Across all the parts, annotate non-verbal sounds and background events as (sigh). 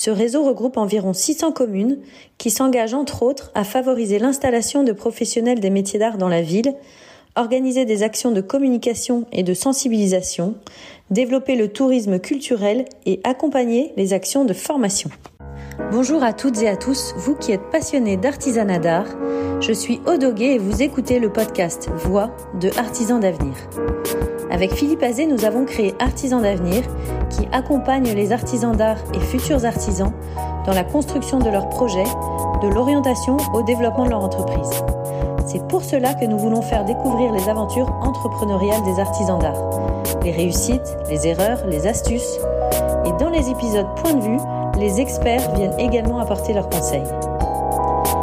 Ce réseau regroupe environ 600 communes qui s'engagent entre autres à favoriser l'installation de professionnels des métiers d'art dans la ville, organiser des actions de communication et de sensibilisation, développer le tourisme culturel et accompagner les actions de formation. Bonjour à toutes et à tous, vous qui êtes passionnés d'artisanat d'art. Je suis Odoguet et vous écoutez le podcast Voix de Artisans d'avenir. Avec Philippe Azé, nous avons créé Artisans d'avenir qui accompagne les artisans d'art et futurs artisans dans la construction de leurs projets, de l'orientation au développement de leur entreprise. C'est pour cela que nous voulons faire découvrir les aventures entrepreneuriales des artisans d'art, les réussites, les erreurs, les astuces. Et dans les épisodes Point de vue, les experts viennent également apporter leurs conseils.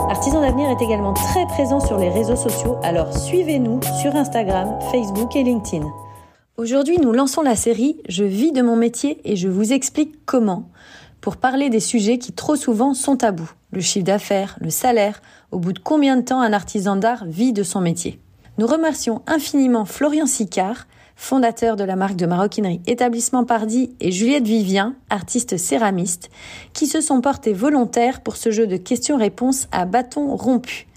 Artisans d'avenir est également très présent sur les réseaux sociaux, alors suivez-nous sur Instagram, Facebook et LinkedIn. Aujourd'hui, nous lançons la série Je vis de mon métier et je vous explique comment pour parler des sujets qui trop souvent sont tabous. Le chiffre d'affaires, le salaire, au bout de combien de temps un artisan d'art vit de son métier. Nous remercions infiniment Florian Sicard, fondateur de la marque de maroquinerie Établissement Pardy, et Juliette Vivien, artiste céramiste, qui se sont portés volontaires pour ce jeu de questions-réponses à bâton rompu.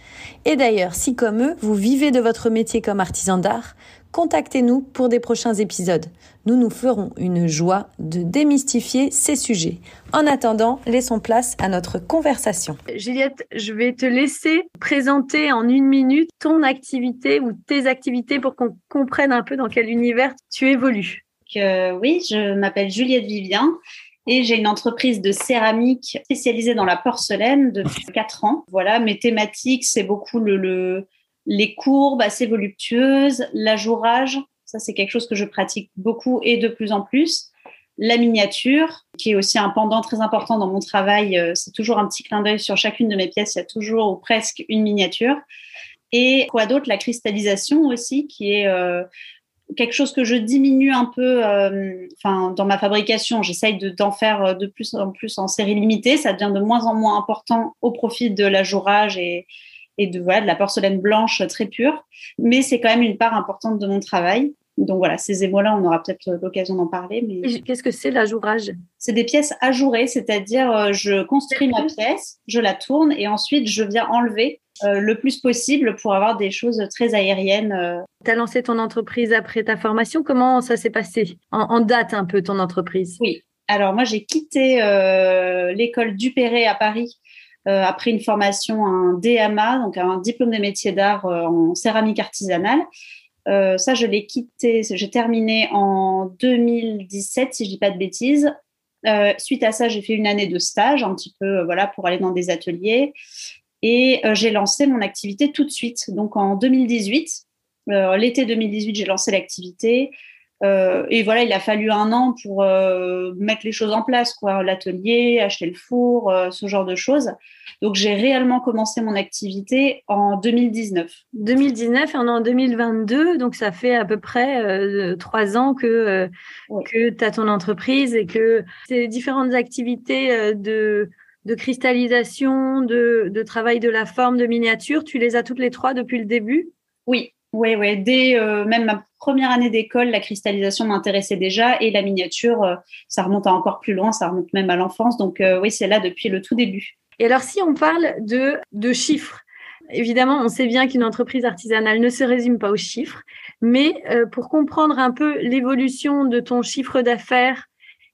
Et d'ailleurs, si comme eux, vous vivez de votre métier comme artisan d'art, contactez-nous pour des prochains épisodes. Nous nous ferons une joie de démystifier ces sujets. En attendant, laissons place à notre conversation. Juliette, je vais te laisser présenter en une minute ton activité ou tes activités pour qu'on comprenne un peu dans quel univers tu évolues. oui, je m'appelle Juliette Vivien. Et j'ai une entreprise de céramique spécialisée dans la porcelaine depuis 4 ans. Voilà, mes thématiques, c'est beaucoup le les courbes assez voluptueuses, l'ajourage, ça c'est quelque chose que je pratique beaucoup et de plus en plus. La miniature, qui est aussi un pendant très important dans mon travail, euh, c'est toujours un petit clin d'œil sur chacune de mes pièces, il y a toujours ou presque une miniature. Et quoi d'autre? La cristallisation aussi, qui est euh, quelque chose que je diminue un peu euh, enfin, dans ma fabrication. J'essaye d'en faire de plus en plus en série limitée. Ça devient de moins en moins important au profit de l'ajourage et, et de, voilà, de la porcelaine blanche très pure. Mais c'est quand même une part importante de mon travail. Donc voilà, ces émaux-là, on aura peut-être l'occasion d'en parler. Mais qu'est-ce que c'est l'ajourage? C'est des pièces ajourées, c'est-à-dire euh, je construis ma pièce, je la tourne et ensuite je viens enlever euh, le plus possible pour avoir des choses très aériennes. Euh. Tu as lancé ton entreprise après ta formation. Comment ça s'est passé? En, date un peu ton entreprise? Oui. Alors moi, j'ai quitté l'école Dupéré à Paris euh, après une formation, un DMA, donc un diplôme de métier d'art euh, en céramique artisanale. Euh, ça, je l'ai quitté, j'ai terminé en 2017, si je dis pas de bêtises. Euh, suite à ça, j'ai fait une année de stage, un petit peu, voilà, pour aller dans des ateliers. Et j'ai lancé mon activité tout de suite. Donc en 2018, l'été 2018, j'ai lancé l'activité. Euh, et voilà, il a fallu un an pour euh, mettre les choses en place, quoi, l'atelier, acheter le four, euh, ce genre de choses. Donc j'ai réellement commencé mon activité en 2019. 2019 et on est en 2022, donc ça fait à peu près trois ans que que tu as ton entreprise et que ces différentes activités de de cristallisation, de, de travail de la forme, de miniature, tu les as toutes les trois depuis le début? Oui, oui, oui. Dès même ma première année d'école, la cristallisation m'intéressait déjà et la miniature, euh, ça remonte encore plus loin, ça remonte même à l'enfance. Donc euh, oui, c'est là depuis le tout début. Et alors si on parle de, chiffres, évidemment, on sait bien qu'une entreprise artisanale ne se résume pas aux chiffres, mais euh, pour comprendre un peu l'évolution de ton chiffre d'affaires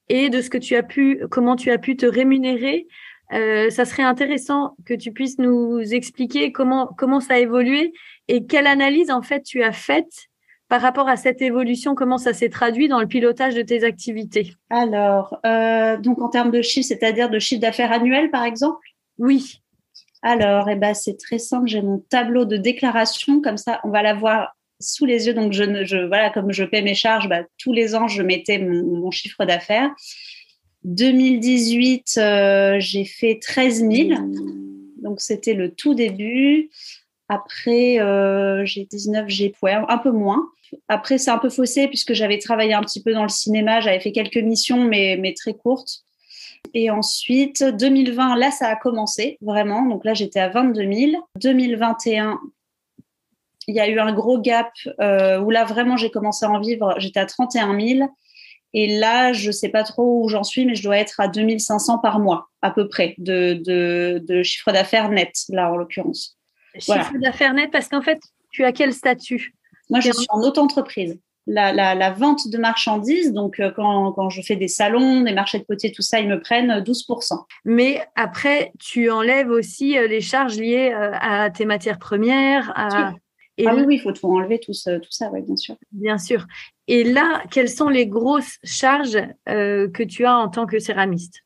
et de ce que tu as pu, comment tu as pu te rémunérer, ça serait intéressant que tu puisses nous expliquer comment comment ça a évolué et quelle analyse en fait tu as faite par rapport à cette évolution, comment ça s'est traduit dans le pilotage de tes activités? Alors, euh, donc en termes de chiffre, c'est-à-dire de chiffre d'affaires annuel, par exemple? Oui. Alors, eh ben, c'est très simple. J'ai mon tableau de déclaration, comme ça, on va l'avoir sous les yeux. Donc, je, je, voilà, comme je paie mes charges, bah, tous les ans, je mettais mon, chiffre d'affaires. 2018, euh, j'ai fait 13 000. Donc, c'était le tout début. Après, euh, j'ai 19, j'ai ouais, un peu moins. Après, c'est un peu faussé puisque j'avais travaillé un petit peu dans le cinéma. J'avais fait quelques missions, mais, très courtes. Et ensuite, 2020, là, ça a commencé vraiment. Donc là, j'étais à 22 000. 2021, il y a eu un gros gap euh, où là, vraiment, j'ai commencé à en vivre. J'étais à 31 000. Et là, je ne sais pas trop où j'en suis, mais je dois être à 2500 par mois, à peu près, de chiffre d'affaires net, là, en l'occurrence. Chiffre d'affaires net, parce qu'en fait, tu as quel statut? Moi, je suis en auto-entreprise. La, la, la, vente de marchandises, donc euh, quand, quand, je fais des salons, des marchés de potiers, tout ça, ils me prennent 12%. Mais après, tu enlèves aussi euh, les charges liées euh, à tes matières premières. À... Et ah oui, il faut tout enlever, tout, ça, tout ça, oui, bien sûr. Bien sûr. Et là, quelles sont les grosses charges euh, que tu as en tant que céramiste?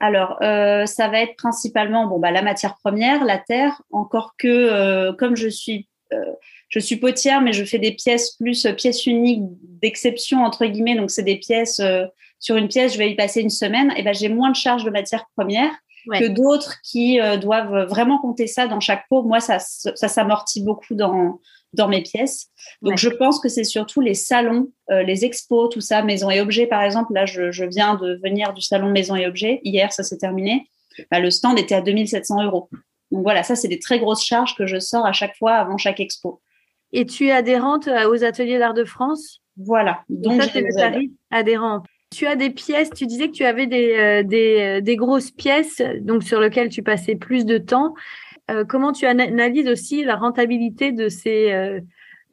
Alors, euh, ça va être principalement bon, bah, la matière première, la terre, encore que euh, comme je suis, euh, je suis potière, mais je fais des pièces plus pièces uniques d'exception, entre guillemets, donc c'est des pièces, euh, sur une pièce, je vais y passer une semaine, et ben j'ai moins de charges de matière première ouais. que d'autres qui doivent vraiment compter ça dans chaque pot. Moi, ça, ça s'amortit beaucoup dans, dans mes pièces. Donc, ouais. je pense que c'est surtout les salons, euh, les expos, tout ça, maison et objets, par exemple. Là, je, je, viens de venir du salon maison et objets. Hier, ça s'est terminé. Bah, le stand était à 2700 euros. Donc voilà, ça, c'est des très grosses charges que je sors à chaque fois avant chaque expo. Et tu es adhérente euh, aux ateliers d'art de France? Voilà. Donc, ça, c'est le tarif adhérent. Tu as des pièces, tu disais que tu avais des, euh, des, des grosses pièces donc sur lesquelles tu passais plus de temps. Euh, comment tu analyses aussi la rentabilité de ces, euh,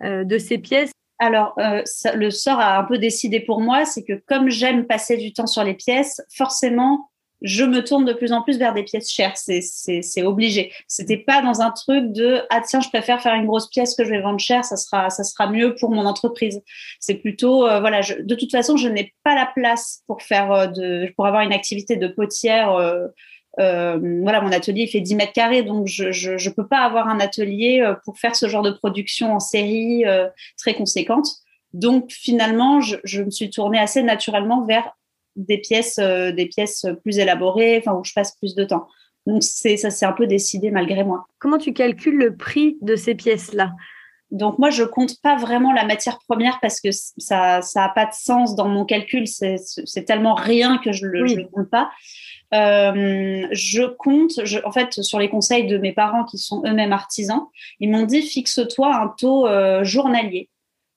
euh, de ces pièces? Alors, le sort a un peu décidé pour moi, c'est que comme j'aime passer du temps sur les pièces, forcément, je me tourne de plus en plus vers des pièces chères. C'est obligé. C'était pas dans un truc de ah tiens, je préfère faire une grosse pièce que je vais vendre cher, ça sera ça sera mieux pour mon entreprise. C'est plutôt voilà. De toute façon, je n'ai pas la place pour faire de pour avoir une activité de potière. Euh, voilà, mon atelier fait 10 mètres carrés, donc je, je, peux pas avoir un atelier euh, pour faire ce genre de production en série euh, très conséquente. Donc finalement, je, me suis tournée assez naturellement vers des pièces, des pièces plus élaborées, enfin où je passe plus de temps. Donc ça s'est un peu décidé malgré moi. Comment tu calcules le prix de ces pièces-là? Donc moi, je compte pas vraiment la matière première parce que ça ça a pas de sens dans mon calcul. C'est tellement rien que je le, oui. je le compte pas. Euh, je compte, je, en fait, sur les conseils de mes parents qui sont eux-mêmes artisans, ils m'ont dit fixe-toi un taux euh, journalier.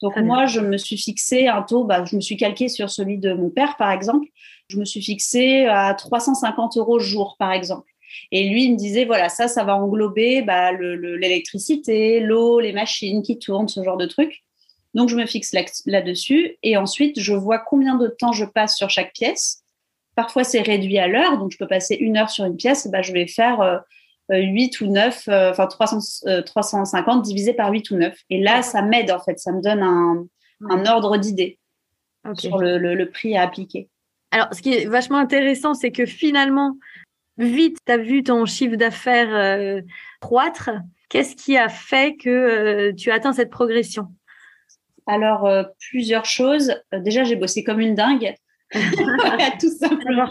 Donc ah moi, je me suis fixé un taux, bah, je me suis calqué sur celui de mon père, par exemple. Je me suis fixé à 350 euros jour, par exemple. Et lui, il me disait, voilà, ça, ça va englober bah, l'électricité, l'eau, les machines qui tournent, ce genre de trucs. Donc, je me fixe là-dessus. Là et ensuite, je vois combien de temps je passe sur chaque pièce. Parfois, c'est réduit à l'heure, donc je peux passer une heure sur une pièce, bah, je vais faire euh, 8 ou 9, euh, enfin 300, euh, 350 divisé par 8 ou 9. Et là, ça m'aide en fait, ça me donne un, un ordre d'idée okay. sur le, le, le, prix à appliquer. Alors, ce qui est vachement intéressant, c'est que finalement, vite, tu as vu ton chiffre d'affaires euh, croître. Qu'est-ce qui a fait que euh, tu as atteint cette progression? Alors, euh, plusieurs choses. déjà, j'ai bossé comme une dingue. (laughs) (laughs) tout simplement.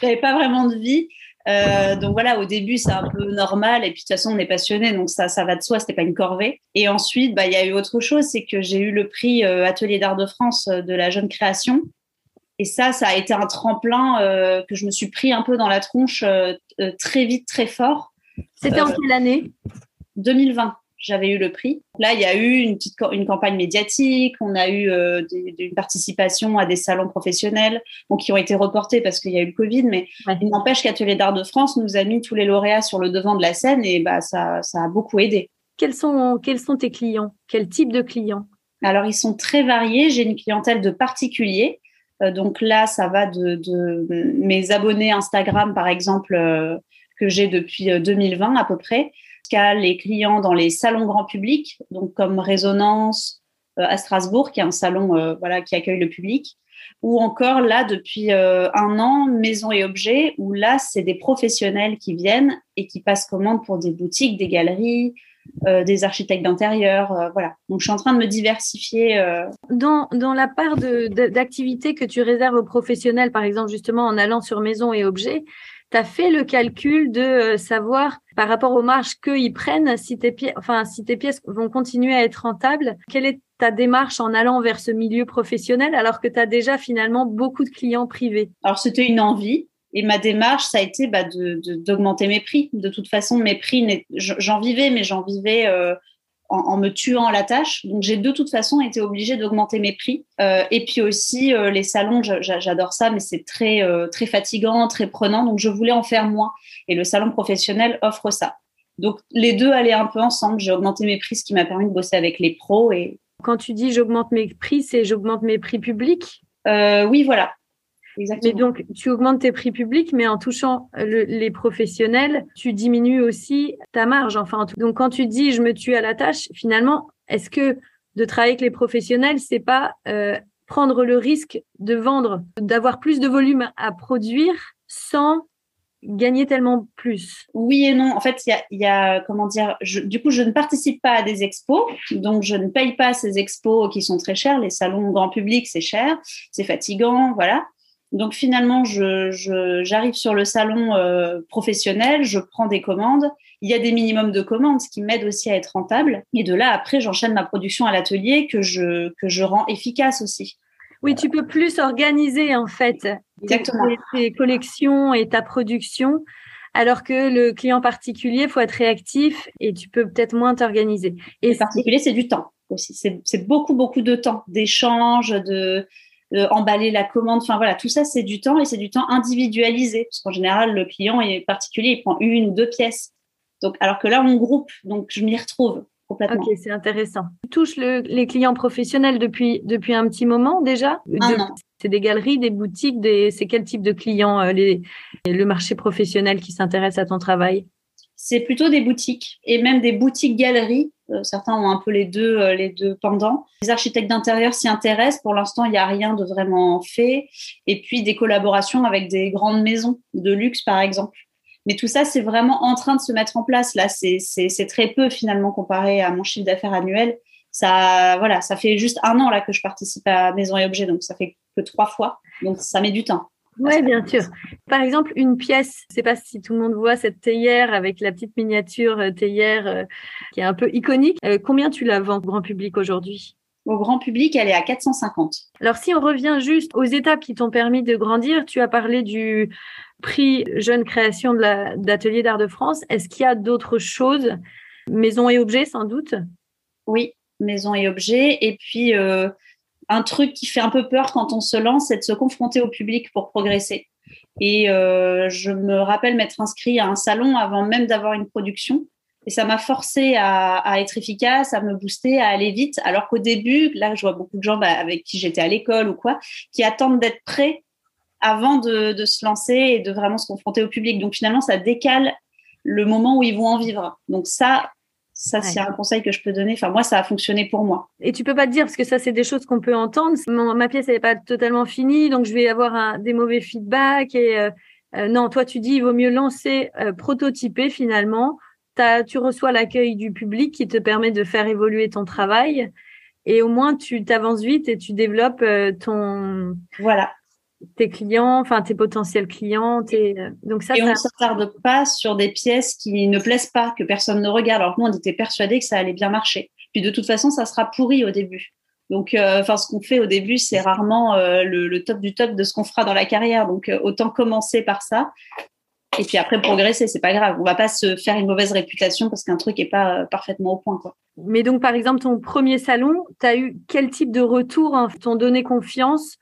Je n'avais pas vraiment de vie. Euh, donc voilà, au début, c'est un peu normal. Et puis, de toute façon, on est passionné. Donc, ça, ça va de soi. C'était pas une corvée. Et ensuite, bah, il y a eu autre chose. C'est que j'ai eu le prix euh, Atelier d'Art de France euh, de la jeune création. Et ça, ça a été un tremplin euh, que je me suis pris un peu dans la tronche euh, très vite, très fort. C'était en quelle année? 2020 j'avais eu le prix. Là, il y a eu une petite une campagne médiatique, on a eu euh, des, une participation à des salons professionnels, bon, qui ont été reportés parce qu'il y a eu le Covid, mais ouais. il n'empêche qu'Atelier d'Art de France nous a mis tous les lauréats sur le devant de la scène et bah, ça, ça a beaucoup aidé. Quels sont, quels sont tes clients? Quel type de clients? Alors, ils sont très variés. J'ai une clientèle de particuliers. Euh, donc là, ça va de, mes abonnés Instagram, par exemple, euh, que j'ai depuis 2020 à peu près, jusqu'à les clients dans les salons grand public, donc comme Résonance euh, à Strasbourg, qui est un salon euh, voilà qui accueille le public, ou encore là depuis euh, un an Maison et Objets, où là c'est des professionnels qui viennent et qui passent commande pour des boutiques, des galeries, euh, des architectes d'intérieur, euh, voilà. Donc je suis en train de me diversifier. Euh... Dans, dans la part d'activités que tu réserves aux professionnels, par exemple justement en allant sur maison et objets, tu as fait le calcul de savoir par rapport aux marges qu'ils prennent, si tes, pièces, enfin, si tes pièces vont continuer à être rentables, quelle est ta démarche en allant vers ce milieu professionnel alors que tu as déjà finalement beaucoup de clients privés? Alors c'était une envie. Et ma démarche, ça a été bah, d'augmenter mes prix. De toute façon, mes prix, j'en vivais, mais j'en vivais euh, en, me tuant à la tâche. Donc, j'ai de toute façon été obligée d'augmenter mes prix. Euh, et puis aussi, euh, les salons, j'adore ça, mais c'est très, très fatigant, très prenant. Donc, je voulais en faire moins. Et le salon professionnel offre ça. Donc, les deux allaient un peu ensemble. J'ai augmenté mes prix, ce qui m'a permis de bosser avec les pros. Et... Quand tu dis j'augmente mes prix, c'est j'augmente mes prix publics? Oui, voilà. Mais donc, tu augmentes tes prix publics, mais en touchant les professionnels, tu diminues aussi ta marge. Enfin, donc, quand tu dis je me tue à la tâche, finalement, est-ce que de travailler avec les professionnels, c'est pas euh, prendre le risque de vendre, d'avoir plus de volume à produire sans gagner tellement plus? Oui et non. En fait, il y a, comment dire, du coup, je ne participe pas à des expos, donc je ne paye pas ces expos qui sont très chers. Les salons grand public, c'est cher, c'est fatigant, voilà. Donc finalement, j'arrive sur le salon euh, professionnel, je prends des commandes. Il y a des minimums de commandes, ce qui m'aide aussi à être rentable. Et de là, après, j'enchaîne ma production à l'atelier que je, que je rends efficace aussi. Oui, tu peux plus organiser en fait Tes, collections et ta production, alors que le client particulier, faut être réactif et tu peux peut-être moins t'organiser. Et le particulier, c'est du temps aussi. C'est beaucoup, beaucoup de temps, d'échange, de euh, emballer la commande. Enfin voilà, tout ça c'est du temps et c'est du temps individualisé parce qu'en général le client est particulier, il prend une ou deux pièces. Donc alors que là on groupe, donc je m'y retrouve complètement. Ok, c'est intéressant. Tu touches les clients professionnels depuis depuis un petit moment déjà? C'est des galeries, des boutiques, des c'est quel type de clients euh, les, le marché professionnel qui s'intéresse à ton travail? C'est plutôt des boutiques et même des boutiques galeries. Euh, certains ont un peu les deux, euh, les deux pendants. Les architectes d'intérieur s'y intéressent. Pour l'instant, il n'y a rien de vraiment fait. Et puis des collaborations avec des grandes maisons de luxe, par exemple. Mais tout ça, c'est vraiment en train de se mettre en place. Là, c'est très peu finalement comparé à mon chiffre d'affaires annuel. Ça, voilà, ça fait juste un an là que je participe à Maison et Objets, donc ça fait que trois fois. Donc ça met du temps. Oui, bien sûr. Par exemple, une pièce, je sais pas si tout le monde voit cette théière avec la petite miniature euh, théière euh, qui est un peu iconique. Euh, combien tu la vends au grand public aujourd'hui? Au grand public, elle est à 450. Alors, si on revient juste aux étapes qui t'ont permis de grandir, tu as parlé du prix Jeune Création de d'Atelier d'Art de France. Est-ce qu'il y a d'autres choses? Maison et objets, sans doute? Oui, maison et objets. Et puis, un truc qui fait un peu peur quand on se lance, c'est de se confronter au public pour progresser. Et euh, je me rappelle m'être inscrit à un salon avant même d'avoir une production. Et ça m'a forcé à, être efficace, à me booster, à aller vite. Alors qu'au début, là, je vois beaucoup de gens bah, avec qui j'étais à l'école ou quoi, qui attendent d'être prêts avant de, de, se lancer et de vraiment se confronter au public. Donc finalement, ça décale le moment où ils vont en vivre. Donc ça, ça, c'est un conseil que je peux donner. Enfin, moi, ça a fonctionné pour moi. Et tu peux pas te dire, parce que ça, c'est des choses qu'on peut entendre. ma pièce, elle n'est pas totalement finie, donc je vais avoir un, des mauvais feedbacks. Et euh, euh, non, toi, tu dis, il vaut mieux lancer, euh, prototyper finalement. As, tu reçois l'accueil du public qui te permet de faire évoluer ton travail. Et au moins, tu t'avances vite et tu développes ton. Voilà tes clients, enfin tes potentiels clients. Tes... Euh, donc ça, et on ne s'attarde pas sur des pièces qui ne plaisent pas, que personne ne regarde. Alors que nous, on était persuadés que ça allait bien marcher. Puis de toute façon, ça sera pourri au début. Donc, euh, enfin, ce qu'on fait au début, c'est rarement euh, le, top du top de ce qu'on fera dans la carrière. Donc, autant commencer par ça. Et puis après, progresser, c'est pas grave. On va pas se faire une mauvaise réputation parce qu'un truc est pas parfaitement au point, quoi. Mais donc, par exemple, ton premier salon, tu as eu quel type de retour hein, t'ont donné confiance?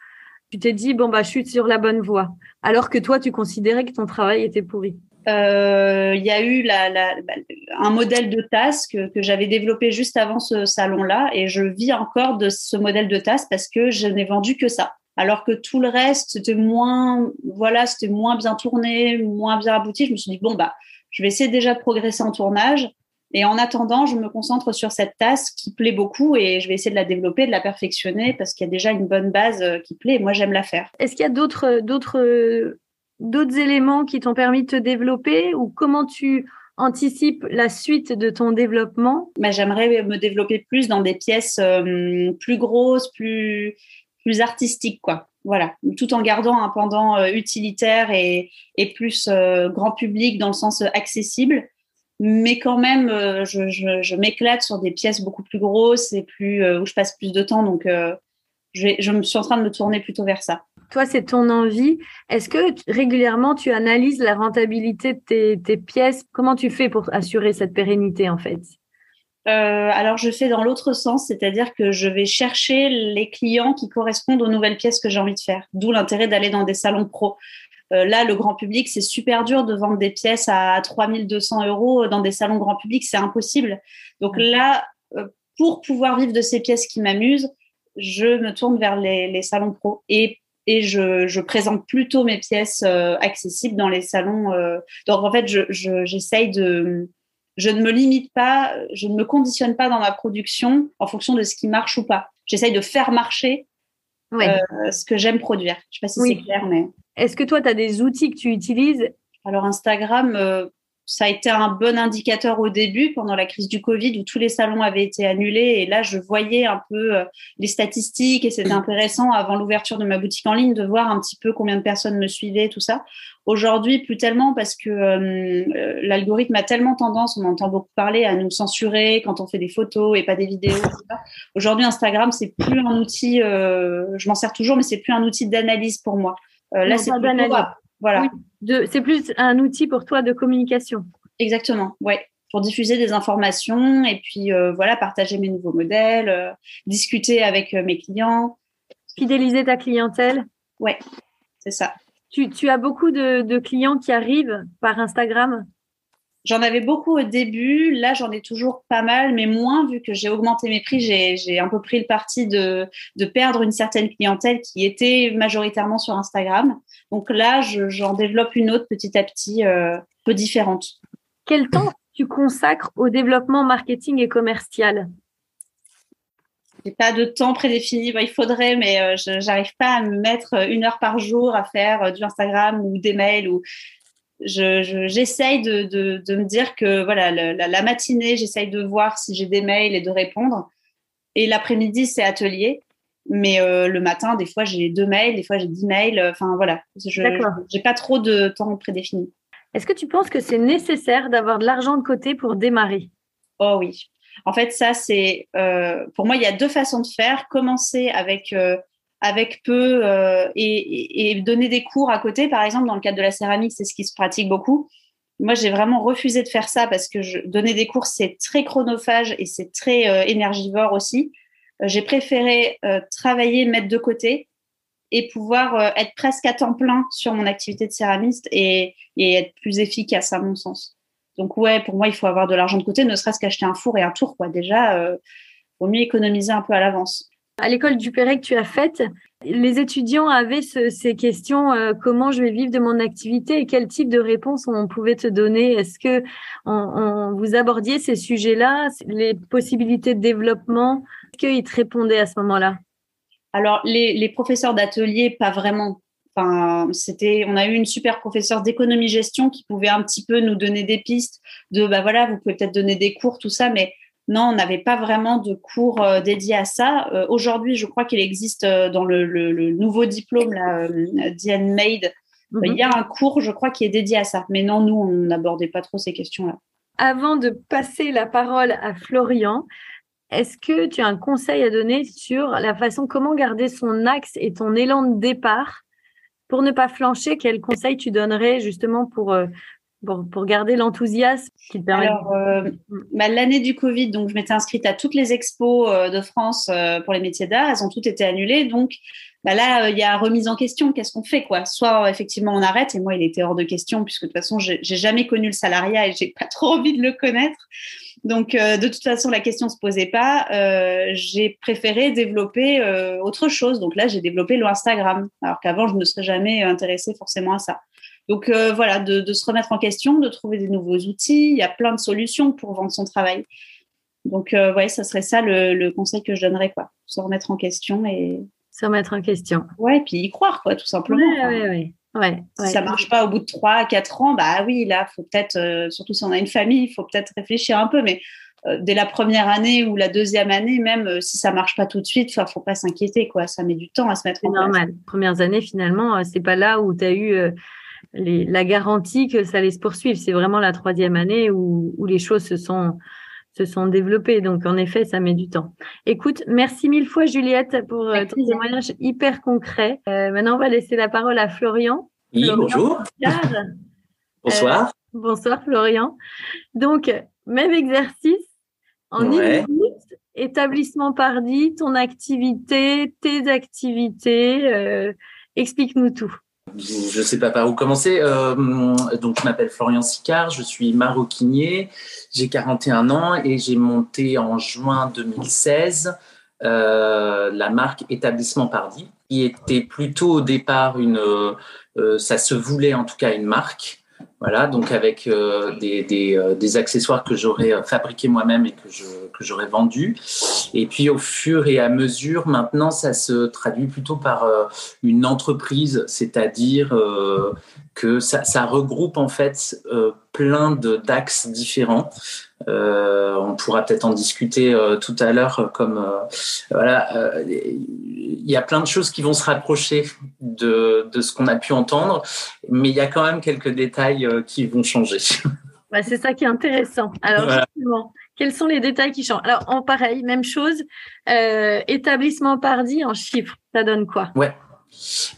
Tu t'es dit, bon, bah, je suis sur la bonne voie, alors que toi, tu considérais que ton travail était pourri euh, il y a eu la, bah, un modèle de tasse que, j'avais développé juste avant ce salon-là et je vis encore de ce modèle de tasse parce que je n'ai vendu que ça. Alors que tout le reste, c'était moins, voilà, c'était moins bien tourné, moins bien abouti. Je me suis dit, bon, bah, je vais essayer déjà de progresser en tournage. Et en attendant, je me concentre sur cette tasse qui plaît beaucoup et je vais essayer de la développer, de la perfectionner parce qu'il y a déjà une bonne base euh, qui plaît et moi j'aime la faire. Est-ce qu'il y a d'autres d'autres d'autres éléments qui t'ont permis de te développer ou comment tu anticipes la suite de ton développement? Bah, J'aimerais me développer plus dans des pièces euh, plus grosses, plus, plus artistiques, quoi. Voilà, tout en gardant un pendant euh, utilitaire et, et plus grand public dans le sens accessible mais quand même, je, je, m'éclate sur des pièces beaucoup plus grosses et plus où je passe plus de temps. Donc, je, je me suis en train de me tourner plutôt vers ça. Toi, c'est ton envie. Est-ce que régulièrement tu analyses la rentabilité de tes, tes pièces? Comment tu fais pour assurer cette pérennité en fait? Euh, alors, je fais dans l'autre sens, c'est-à-dire que je vais chercher les clients qui correspondent aux nouvelles pièces que j'ai envie de faire. D'où l'intérêt d'aller dans des salons pro. Euh, là, le grand public, c'est super dur de vendre des pièces à 3200 euros dans des salons grand public, c'est impossible. Donc là, euh, pour pouvoir vivre de ces pièces qui m'amusent, je me tourne vers les, salons pro et, et je, présente plutôt mes pièces accessibles dans les salons. donc en fait, j'essaye de je ne me limite pas, je ne me conditionne pas dans ma production en fonction de ce qui marche ou pas. J'essaye de faire marcher euh, ce que j'aime produire. Je ne sais pas si c'est clair, mais. Est-ce que toi, tu as des outils que tu utilises? Alors, Instagram, euh, ça a été un bon indicateur au début pendant la crise du Covid où tous les salons avaient été annulés et là je voyais un peu euh, les statistiques et c'était intéressant avant l'ouverture de ma boutique en ligne de voir un petit peu combien de personnes me suivaient tout ça. Aujourd'hui plus tellement parce que euh, l'algorithme a tellement tendance, on entend beaucoup parler à nous censurer quand on fait des photos et pas des vidéos. Aujourd'hui Instagram c'est plus un outil, je m'en sers toujours mais c'est plus un outil d'analyse pour moi. Là c'est voilà. c'est plus un outil pour toi de communication. Exactement, ouais. Pour diffuser des informations et puis euh, voilà, partager mes nouveaux modèles, euh, discuter avec euh, mes clients. Fidéliser ta clientèle. Ouais, c'est ça. Tu, as beaucoup de, clients qui arrivent par Instagram? J'en avais beaucoup au début. Là, j'en ai toujours pas mal, mais moins vu que j'ai augmenté mes prix. J'ai un peu pris le parti de, de, perdre une certaine clientèle qui était majoritairement sur Instagram. Donc là, j'en développe une autre petit à petit, euh, peu différente. Quel temps tu consacres au développement marketing et commercial? J'ai pas de temps prédéfini. il faudrait, mais euh, je j'arrive pas à me mettre une heure par jour à faire euh, du Instagram ou des mails ou j'essaye de, de, me dire que voilà la, matinée, j'essaye de voir si j'ai des mails et de répondre. Et l'après-midi, c'est atelier. Mais euh, le matin, des fois, j'ai deux mails, des fois, j'ai dix mails. Enfin, voilà. Je n'ai pas trop de temps prédéfini. Est-ce que tu penses que c'est nécessaire d'avoir de l'argent de côté pour démarrer? Oh oui. En fait, ça, c'est. Euh, pour moi, il y a deux façons de faire. Commencer avec euh, avec peu euh, et, donner des cours à côté. Par exemple, dans le cadre de la céramique, c'est ce qui se pratique beaucoup. Moi, j'ai vraiment refusé de faire ça parce que donner des cours, c'est très chronophage et c'est très euh, énergivore aussi. Euh, j'ai préféré travailler, mettre de côté et pouvoir être presque à temps plein sur mon activité de céramiste et, et être plus efficace à mon sens. Donc ouais, pour moi, il faut avoir de l'argent de côté, ne serait-ce qu'acheter un four et un tour. Quoi. Déjà, vaut mieux économiser un peu à l'avance. À l'école du Perret que tu as faite, les étudiants avaient ces questions euh, comment je vais vivre de mon activité et quel type de réponse on pouvait te donner? Est-ce que on, vous abordiez ces sujets-là, les possibilités de développement? Est-ce qu'ils te répondaient à ce moment-là? Alors, les, professeurs d'atelier, pas vraiment. Enfin, c'était, on a eu une super professeure d'économie-gestion qui pouvait un petit peu nous donner des pistes de, bah voilà, vous pouvez peut-être donner des cours, tout ça, mais non, on n'avait pas vraiment de cours euh, dédiés à ça. Euh, aujourd'hui, je crois qu'il existe euh, dans le, nouveau diplôme, là, Diane Made, mhm. il y a un cours, je crois, qui est dédié à ça. Mais non, nous, on n'abordait pas trop ces questions-là. Avant de passer la parole à Florian, est-ce que tu as un conseil à donner sur la façon comment garder son axe et ton élan de départ? Pour ne pas flancher Quel conseil tu donnerais justement pour, pour, garder l'enthousiasme qui permet Alors, euh, bah, l'année du Covid, donc je m'étais inscrite à toutes les expos euh, de France euh, pour les métiers d'art. Elles ont toutes été annulées. Donc bah, là, il y a remise en question. Qu'est-ce qu'on fait quoi? Soit effectivement on arrête. Et moi, il était hors de question puisque de toute façon, j'ai jamais connu le salariat et j'ai pas (laughs) trop envie de le connaître. Donc de toute façon, la question se posait pas. j'ai préféré développer autre chose. Donc là, j'ai développé le Instagram. Alors qu'avant, je ne serais jamais intéressée forcément à ça. Donc euh, voilà, de, se remettre en question, de trouver des nouveaux outils. Il y a plein de solutions pour vendre son travail. Donc euh, ouais, ça serait ça le, conseil que je donnerais quoi, se remettre en question et se remettre en question. Ouais, et puis y croire quoi, tout simplement. Ouais, ouais, ouais. si ça marche pas au bout de 3 4 ans, bah oui, là, faut peut-être euh, surtout si on a une famille, il faut peut-être réfléchir un peu mais dès la première année ou la deuxième année, même si ça marche pas tout de suite, il faut pas s'inquiéter, quoi. Ça met du temps à se mettre en place. C'est normal. Premières années, finalement, c'est pas là où tu as eu la garantie que ça allait se poursuivre. C'est vraiment la troisième année où, où les choses se sont se sont développées. Donc, en effet, ça met du temps. Écoute, merci mille fois, Juliette, pour euh, ton témoignage hyper concret. Euh, maintenant, on va laisser la parole à Florian. Oui, bonjour. (laughs) bonsoir. bonsoir, Florian. Donc, même exercice en une minute, établissement Pardi, ton activité, tes activités. Explique-nous tout je ne sais pas par où commencer. Euh, donc, je m'appelle Florian Sicard, je suis maroquinier, j'ai 41 ans et j'ai monté en juin 2016 euh, la marque Établissement Pardi, qui était plutôt au départ une, euh, ça se voulait en tout cas une marque. Voilà, donc avec euh, des, euh, des, accessoires que j'aurais euh, fabriqués moi-même et que que j'aurais vendus. Et puis au fur et à mesure, maintenant, ça se traduit plutôt par une entreprise, c'est-à-dire que ça, regroupe en fait plein d'axes différents. On pourra peut-être en discuter tout à l'heure. Comme voilà, il y a plein de choses qui vont se rapprocher de, de ce qu'on a pu entendre, mais il y a quand même quelques détails qui vont changer. Bah, c'est ça qui est intéressant. Alors justement, quels sont les détails qui changent? Alors en pareil, même chose. établissement Pardi en chiffres, ça donne quoi? Ouais.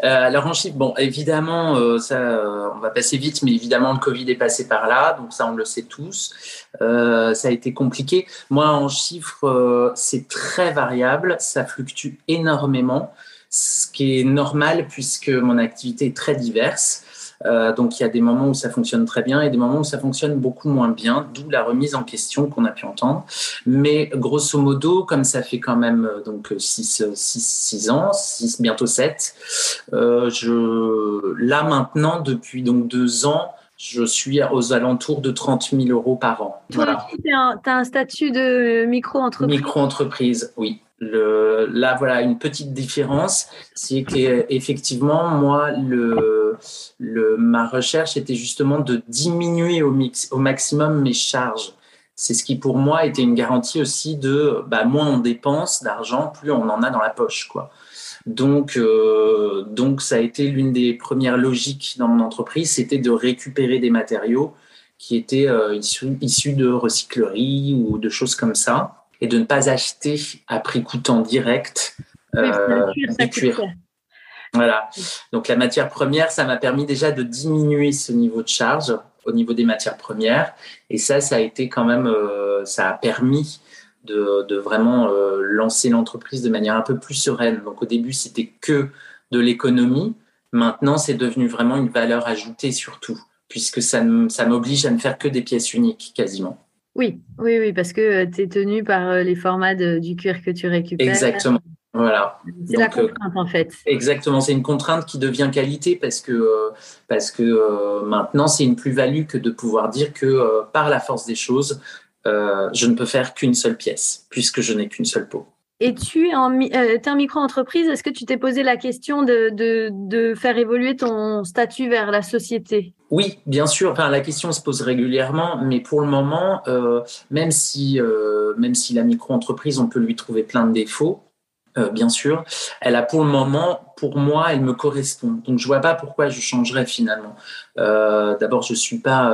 Euh, alors en chiffres, bon, évidemment, euh, ça, euh, on va passer vite, mais évidemment, le Covid est passé par là, donc ça, on le sait tous. ça a été compliqué. Moi, en chiffres, c'est très variable, ça fluctue énormément, ce qui est normal puisque mon activité est très diverse. Euh, donc il y a des moments où ça fonctionne très bien et des moments où ça fonctionne beaucoup moins bien, d'où la remise en question qu'on a pu entendre. Mais grosso modo, comme ça fait quand même euh, donc 6 six, ans, 6, bientôt 7, euh, je, là maintenant, depuis donc deux ans, je suis aux alentours de 30 000 euros par an. tu as un statut de micro-entreprise? Micro-entreprise, oui. Le, là, voilà, une petite différence, c'est qu'effectivement, moi, le, le, ma recherche était justement de diminuer au, mix, au maximum mes charges. C'est ce qui, pour moi, était une garantie aussi de bah, moins on dépense d'argent, plus on en a dans la poche. Quoi. Donc, euh, donc, ça a été l'une des premières logiques dans mon entreprise, c'était de récupérer des matériaux qui étaient euh, issus, issus de recyclerie ou de choses comme ça et de ne pas acheter à prix coûtant direct euh, du cuir. Voilà. Donc la matière première, ça m'a permis déjà de diminuer ce niveau de charge au niveau des matières premières. Et ça, ça a été quand même, euh, ça a permis de, de vraiment euh, lancer l'entreprise de manière un peu plus sereine. Donc au début, c'était que de l'économie. Maintenant, c'est devenu vraiment une valeur ajoutée surtout, puisque ça, ça m'oblige à ne faire que des pièces uniques quasiment. Oui, oui, oui, parce que tu es tenu par les formats du cuir que tu récupères. Exactement. Voilà. C'est la contrainte en fait. Exactement, c'est une contrainte qui devient qualité parce que parce que maintenant c'est une plus-value que de pouvoir dire que par la force des choses, je ne peux faire qu'une seule pièce puisque je n'ai qu'une seule peau. Et tu es en, euh, micro-entreprise, est-ce que tu t'es posé la question de, de, faire évoluer ton statut vers la société? Oui, bien sûr. Enfin, la question se pose régulièrement, mais pour le moment, euh, même, si, euh, même si la micro-entreprise, on peut lui trouver plein de défauts, euh, bien sûr, elle a pour le moment, pour moi, elle me correspond. Donc, je vois pas pourquoi je changerais finalement. D'abord, je suis pas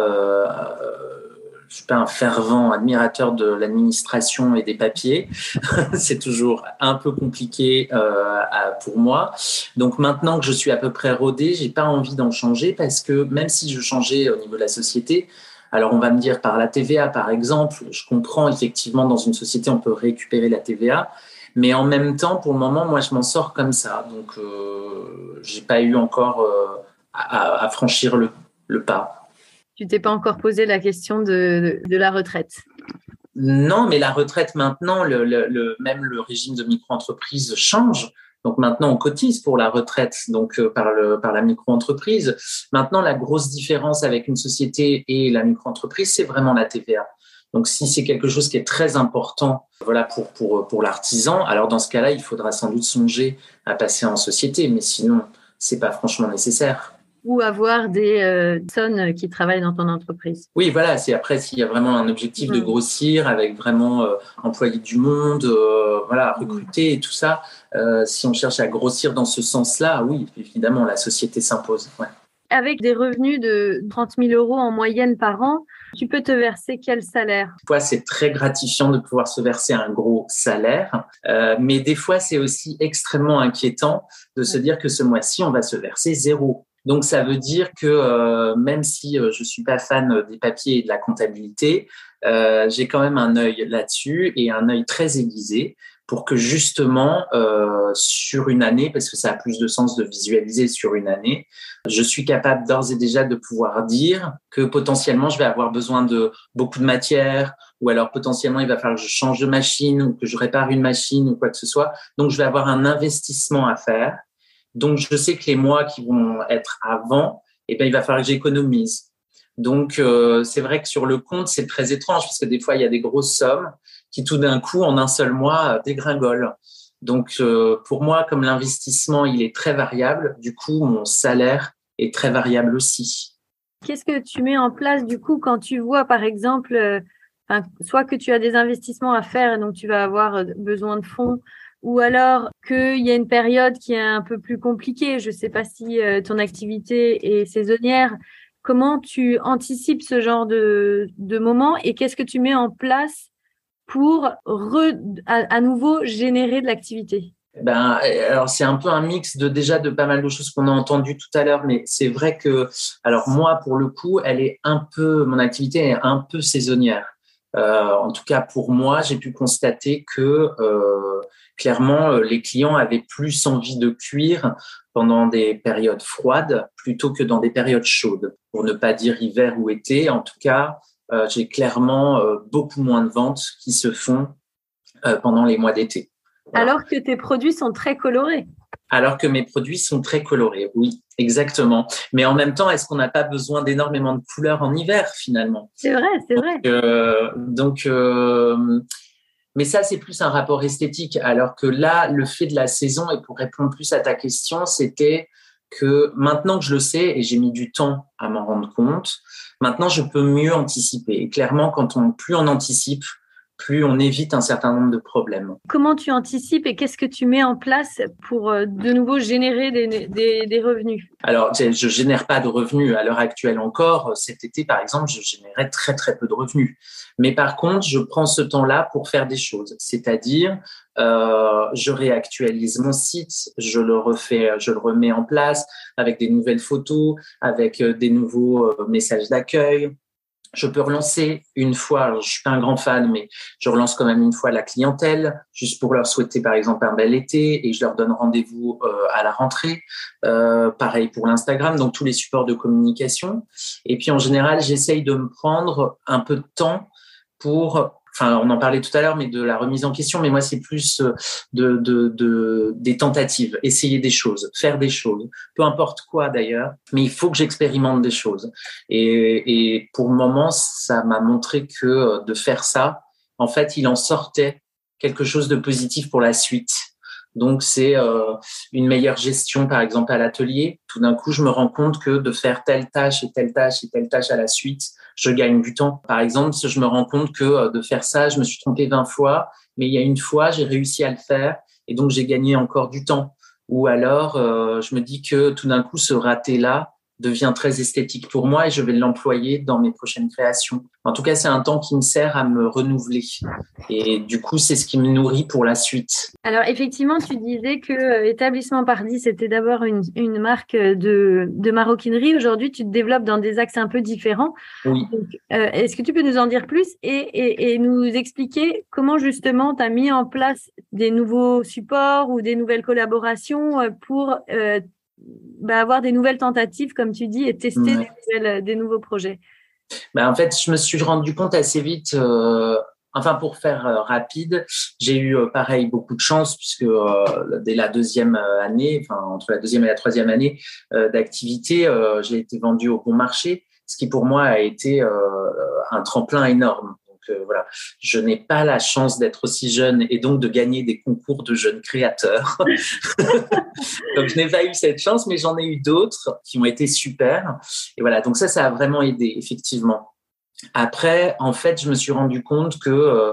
je suis pas un fervent admirateur de l'administration et des papiers. (laughs) c'est toujours un peu compliqué euh, pour moi. Donc maintenant que je suis à peu près rodé, j'ai pas envie d'en changer parce que même si je changeais au niveau de la société, alors on va me dire par la TVA par exemple, je comprends effectivement dans une société on peut récupérer la TVA, mais en même temps pour le moment moi je m'en sors comme ça, donc euh, j'ai pas eu encore euh, à, à, franchir le, le pas tu t'es pas encore posé la question de, de, la retraite? Non, mais la retraite maintenant, le, le, même le régime de micro-entreprise change. Donc maintenant, on cotise pour la retraite, donc euh, par, le, par la micro-entreprise. Maintenant, la grosse différence avec une société et la micro-entreprise, c'est vraiment la TVA. Donc si c'est quelque chose qui est très important, voilà pour pour pour l'artisan, alors dans ce cas-là, il faudra sans doute songer à passer en société, mais sinon, c'est pas franchement nécessaire ou avoir des euh, personnes qui travaillent dans ton entreprise. Oui, voilà. C'est après s'il y a vraiment un objectif de mm. grossir avec vraiment euh, employer du monde, euh, voilà, mm. recruter et tout ça. si on cherche à grossir dans ce sens-là, oui, évidemment, la société s'impose. avec des revenus de 30 000 euros en moyenne par an, tu peux te verser quel salaire? Fois, c'est très gratifiant de pouvoir se verser un gros salaire, euh, mais des fois, c'est aussi extrêmement inquiétant de se dire que ce mois-ci, on va se verser zéro. Donc, ça veut dire que euh, même si euh, je suis pas fan des papiers et de la comptabilité, j'ai quand même un œil là-dessus et un œil très aiguisé pour que justement euh, sur une année, parce que ça a plus de sens de visualiser sur une année, je suis capable d'ores et déjà de pouvoir dire que potentiellement je vais avoir besoin de beaucoup de matière, ou alors potentiellement il va falloir que je change de machine ou que je répare une machine ou quoi que ce soit. Donc je vais avoir un investissement à faire. Donc je sais que les mois qui vont être avant, eh bien il va falloir que j'économise. Donc euh, c'est vrai que sur le compte c'est très étrange parce que des fois il y a des grosses sommes qui tout d'un coup, en un seul mois, dégringole. Donc, euh, pour moi, comme l'investissement, il est très variable, du coup, mon salaire est très variable aussi. Qu'est-ce que tu mets en place, du coup, quand tu vois, par exemple, euh, soit que tu as des investissements à faire et donc tu vas avoir euh, besoin de fonds, ou alors qu'il y a une période qui est un peu plus compliquée. Je ne sais pas si ton activité est saisonnière. Comment tu anticipes ce genre de, de moment et qu'est-ce que tu mets en place pour à, nouveau générer de l'activité ben, alors c'est un peu un mix de déjà de pas mal de choses qu'on a entendues tout à l'heure, mais c'est vrai que, alors moi pour le coup, elle est un peu, mon activité est un peu saisonnière. Euh, en tout cas pour moi, j'ai pu constater que euh, clairement les clients avaient plus envie de cuire pendant des périodes froides plutôt que dans des périodes chaudes. Pour ne pas dire hiver ou été, en tout cas, j'ai clairement euh, beaucoup moins de ventes qui se font euh, pendant les mois d'été. Alors que tes produits sont très colorés. Alors que mes produits sont très colorés, oui, exactement. Mais en même temps, est-ce qu'on n'a pas besoin d'énormément de couleurs en hiver finalement? C'est vrai, c'est vrai. donc, mais ça, c'est plus un rapport esthétique. Alors que là, le fait de la saison, et pour répondre plus à ta question, c'était que maintenant que je le sais, et j'ai mis du temps à m'en rendre compte, maintenant je peux mieux anticiper. Et clairement, quand on plus on anticipe, plus on évite un certain nombre de problèmes. Comment tu anticipes et qu'est-ce que tu mets en place pour euh, de nouveau générer des, des, des revenus? Alors, je génère pas de revenus à l'heure actuelle encore. Cet été, par exemple, je générais très très peu de revenus. Mais par contre, je prends ce temps-là pour faire des choses. C'est-à-dire, euh, je réactualise mon site, je le refais, je le remets en place avec des nouvelles photos, avec euh, des nouveaux euh, messages d'accueil, je peux relancer une fois, je suis pas un grand fan, mais je relance quand même une fois la clientèle, juste pour leur souhaiter par exemple un bel été, et je leur donne rendez-vous euh, à la rentrée. Euh, pareil pour l'Instagram, donc tous les supports de communication. Et puis en général, j'essaye de me prendre un peu de temps pour enfin, on en parlait tout à l'heure, mais de la remise en question. Mais moi, c'est plus euh, de, de, de, des tentatives, essayer des choses, faire des choses, peu importe quoi d'ailleurs. Mais il faut que j'expérimente des choses. Et, et pour le moment, ça m'a montré que euh, de faire ça, en fait, il en sortait quelque chose de positif pour la suite. Donc, c'est euh, une meilleure gestion, par exemple, à l'atelier. Tout d'un coup, je me rends compte que de faire telle tâche et telle tâche et telle tâche à la suite, je gagne du temps. Par exemple, je me rends compte que euh, de faire ça, je me suis trompé 20 fois, mais il y a une fois, j'ai réussi à le faire et donc j'ai gagné encore du temps. Ou alors, euh, je me dis que tout d'un coup, ce raté-là, devient très esthétique pour moi et je vais l'employer dans mes prochaines créations. En tout cas, c'est un temps qui me sert à me renouveler. Et du coup, c'est ce qui me nourrit pour la suite. Alors, effectivement, tu disais que euh, Établissement Pardi, c'était d'abord une, une, marque de, de maroquinerie. Aujourd'hui, tu te développes dans des axes un peu différents. Oui. Euh, Est-ce que tu peux nous en dire plus et, et, et nous expliquer comment justement tu as mis en place des nouveaux supports ou des nouvelles collaborations euh, pour euh, bah, avoir des nouvelles tentatives, comme tu dis, et tester ouais. des, nouvelles, des, nouveaux projets bah, En fait, je me suis rendu compte assez vite. Euh, enfin, pour faire euh, rapide, j'ai eu euh, pareil beaucoup de chance puisque euh, dès la deuxième année, enfin entre la deuxième et la troisième année euh, d'activité, j'ai été vendu au bon marché, ce qui pour moi a été un tremplin énorme voilà, je n'ai pas la chance d'être aussi jeune et donc de gagner des concours de jeunes créateurs. (laughs) donc je n'ai pas eu cette chance, mais j'en ai eu d'autres qui ont été super. Et voilà, donc ça, ça a vraiment aidé, effectivement. Après, en fait, je me suis rendu compte que euh,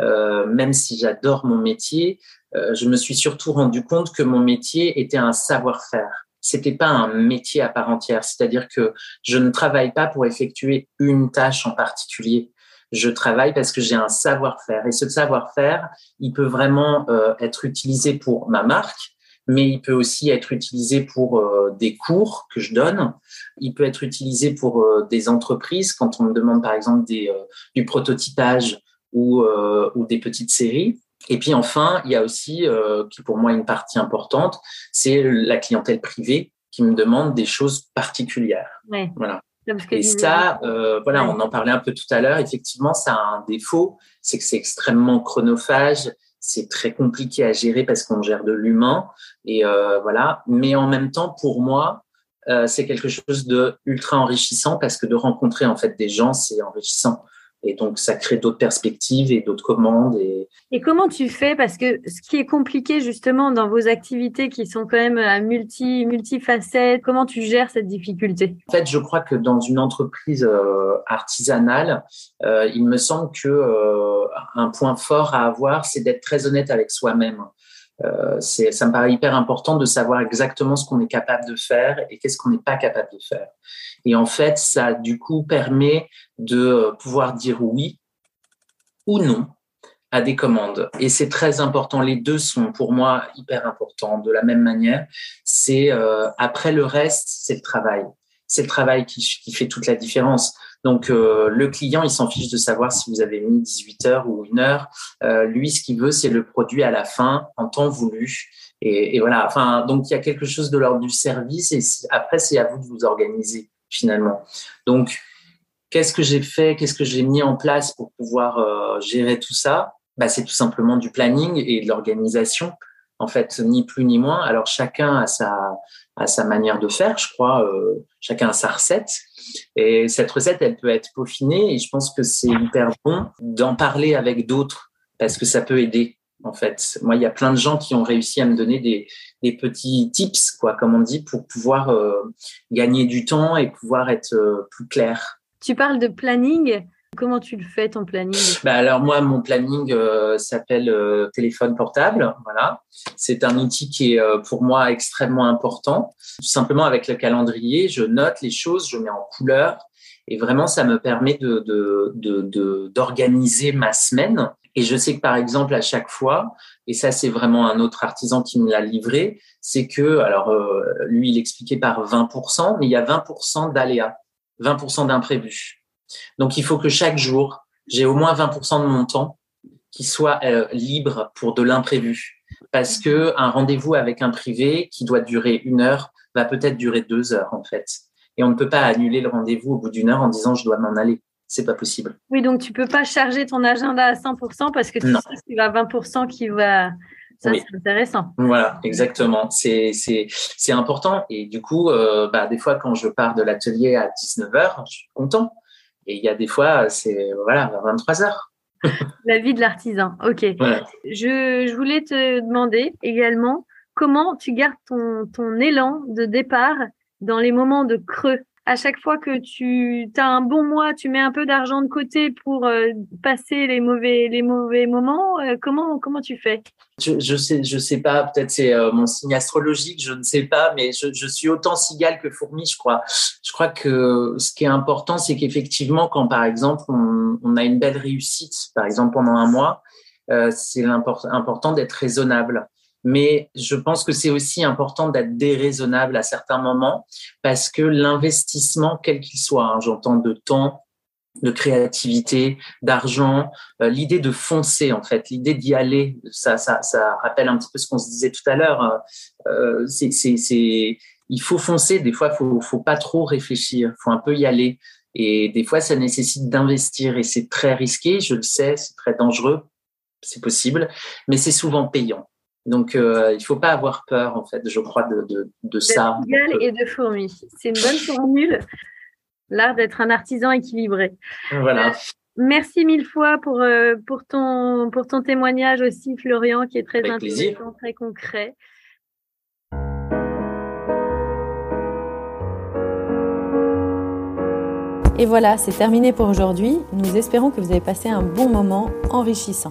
euh, même si j'adore mon métier, euh, je me suis surtout rendu compte que mon métier était un savoir-faire. c'était pas un métier à part entière. C'est-à-dire que je ne travaille pas pour effectuer une tâche en particulier. Je travaille parce que j'ai un savoir-faire. Et ce savoir-faire, il peut vraiment euh, être utilisé pour ma marque, mais il peut aussi être utilisé pour euh, des cours que je donne. Il peut être utilisé pour euh, des entreprises quand on me demande par exemple des, du prototypage ou, ou des petites séries. Et puis enfin, il y a aussi, euh, qui pour moi est une partie importante, c'est la clientèle privée qui me demande des choses particulières. Voilà. Et ça, euh, voilà, on en parlait un peu tout à l'heure. Effectivement, ça a un défaut, c'est que c'est extrêmement chronophage, c'est très compliqué à gérer parce qu'on gère de l'humain et euh, voilà. Mais en même temps, pour moi, euh, c'est quelque chose de ultra enrichissant parce que de rencontrer en fait des gens, c'est enrichissant. Et donc, ça crée d'autres perspectives et d'autres commandes. Et... et comment tu fais? Parce que ce qui est compliqué justement dans vos activités qui sont quand même à multi, multifacettes, comment tu gères cette difficulté? En fait, je crois que dans une entreprise euh, artisanale, euh, il me semble que euh, un point fort à avoir, c'est d'être très honnête avec soi-même. Euh, ça me paraît hyper important de savoir exactement ce qu'on est capable de faire et qu'est-ce qu'on n'est pas capable de faire. Et en fait, ça du coup permet de pouvoir dire oui ou non à des commandes. Et c'est très important. Les deux sont pour moi hyper importants. De la même manière, c'est euh, après le reste, c'est le travail. C'est le travail qui, qui fait toute la différence. Donc euh, le client, il s'en fiche de savoir si vous avez mis 18 heures ou une heure. Euh, lui, ce qu'il veut, c'est le produit à la fin en temps voulu. Et, voilà. Enfin, donc il y a quelque chose de l'ordre du service. Et après, c'est à vous de vous organiser finalement. Donc qu'est-ce que j'ai fait? Qu'est-ce que j'ai mis en place pour pouvoir euh, gérer tout ça? Bah, c'est tout simplement du planning et de l'organisation en fait, ni plus ni moins. Alors chacun a sa, a sa manière de faire, je crois. Euh, chacun a sa recette. Et cette recette, elle peut être peaufinée. Et je pense que c'est hyper bon d'en parler avec d'autres parce que ça peut aider. En fait, moi, il y a plein de gens qui ont réussi à me donner des, des petits tips, quoi, comme on dit, pour pouvoir euh, gagner du temps et pouvoir être euh, plus clair. Tu parles de planning. Comment tu le fais ton planning bah Alors moi, mon planning euh, s'appelle euh, téléphone portable. Voilà, c'est un outil qui est euh, pour moi extrêmement important. Tout simplement avec le calendrier, je note les choses, je mets en couleur et vraiment ça me permet de d'organiser ma semaine. Et je sais que par exemple à chaque fois, et ça c'est vraiment un autre artisan qui me l'a livré, c'est que alors lui il expliquait par 20%, mais il y a 20% d'aléas, 20% d'imprévus. Donc, il faut que chaque jour, j'ai au moins 20% de mon temps qui soit euh, libre pour de l'imprévu. Parce que un rendez-vous avec un privé qui doit durer une heure va peut-être durer deux heures, en fait. Et on ne peut pas annuler le rendez-vous au bout d'une heure en disant je dois m'en aller. C'est pas possible. Oui, donc tu peux pas charger ton agenda à 100% parce que tu sais qu'il y a 20% qui va. Ça, c'est intéressant. Voilà, exactement. C'est, c'est, c'est important. Et du coup, euh, bah, des fois, quand je pars de l'atelier à 19h, je suis content et il y a des fois, c'est voilà, 23 heures. (laughs) La vie de l'artisan. Ok. Je, je, voulais te demander également comment tu gardes ton, ton élan de départ dans les moments de creux? À chaque fois que tu as un bon mois, tu mets un peu d'argent de côté pour euh, passer les mauvais, les mauvais moments. Euh, comment, comment tu fais? Je, je sais, je sais pas. Peut-être c'est euh, mon signe astrologique, je ne sais pas, mais je, suis autant cigale que fourmi, je crois. Je crois que ce qui est important, c'est qu'effectivement, quand par exemple on, a une belle réussite, par exemple pendant un mois, c'est important d'être raisonnable mais je pense que c'est aussi important d'être déraisonnable à certains moments parce que l'investissement, quel qu'il soit, hein, j'entends de temps, de créativité, d'argent, euh, l'idée de foncer en fait, l'idée d'y aller, ça, ça, ça rappelle un petit peu ce qu'on se disait tout à l'heure. Hein. Euh, c'est, c'est, c'est, il faut foncer. Des fois, faut, faut pas trop réfléchir, faut un peu y aller. Et des fois, ça nécessite d'investir et c'est très risqué. Je le sais, c'est très dangereux, c'est possible, mais c'est souvent payant. Donc, euh, il ne faut pas avoir peur, en fait, je crois, de, de, de ça. et de fourmis. C'est une bonne formule, l'art d'être un artisan équilibré. Voilà. Euh, merci mille fois pour, euh, pour, ton, pour ton témoignage aussi, Florian, qui est très Avec intéressant, plaisir. très concret. Et voilà, c'est terminé pour aujourd'hui. Nous espérons que vous avez passé un bon moment enrichissant.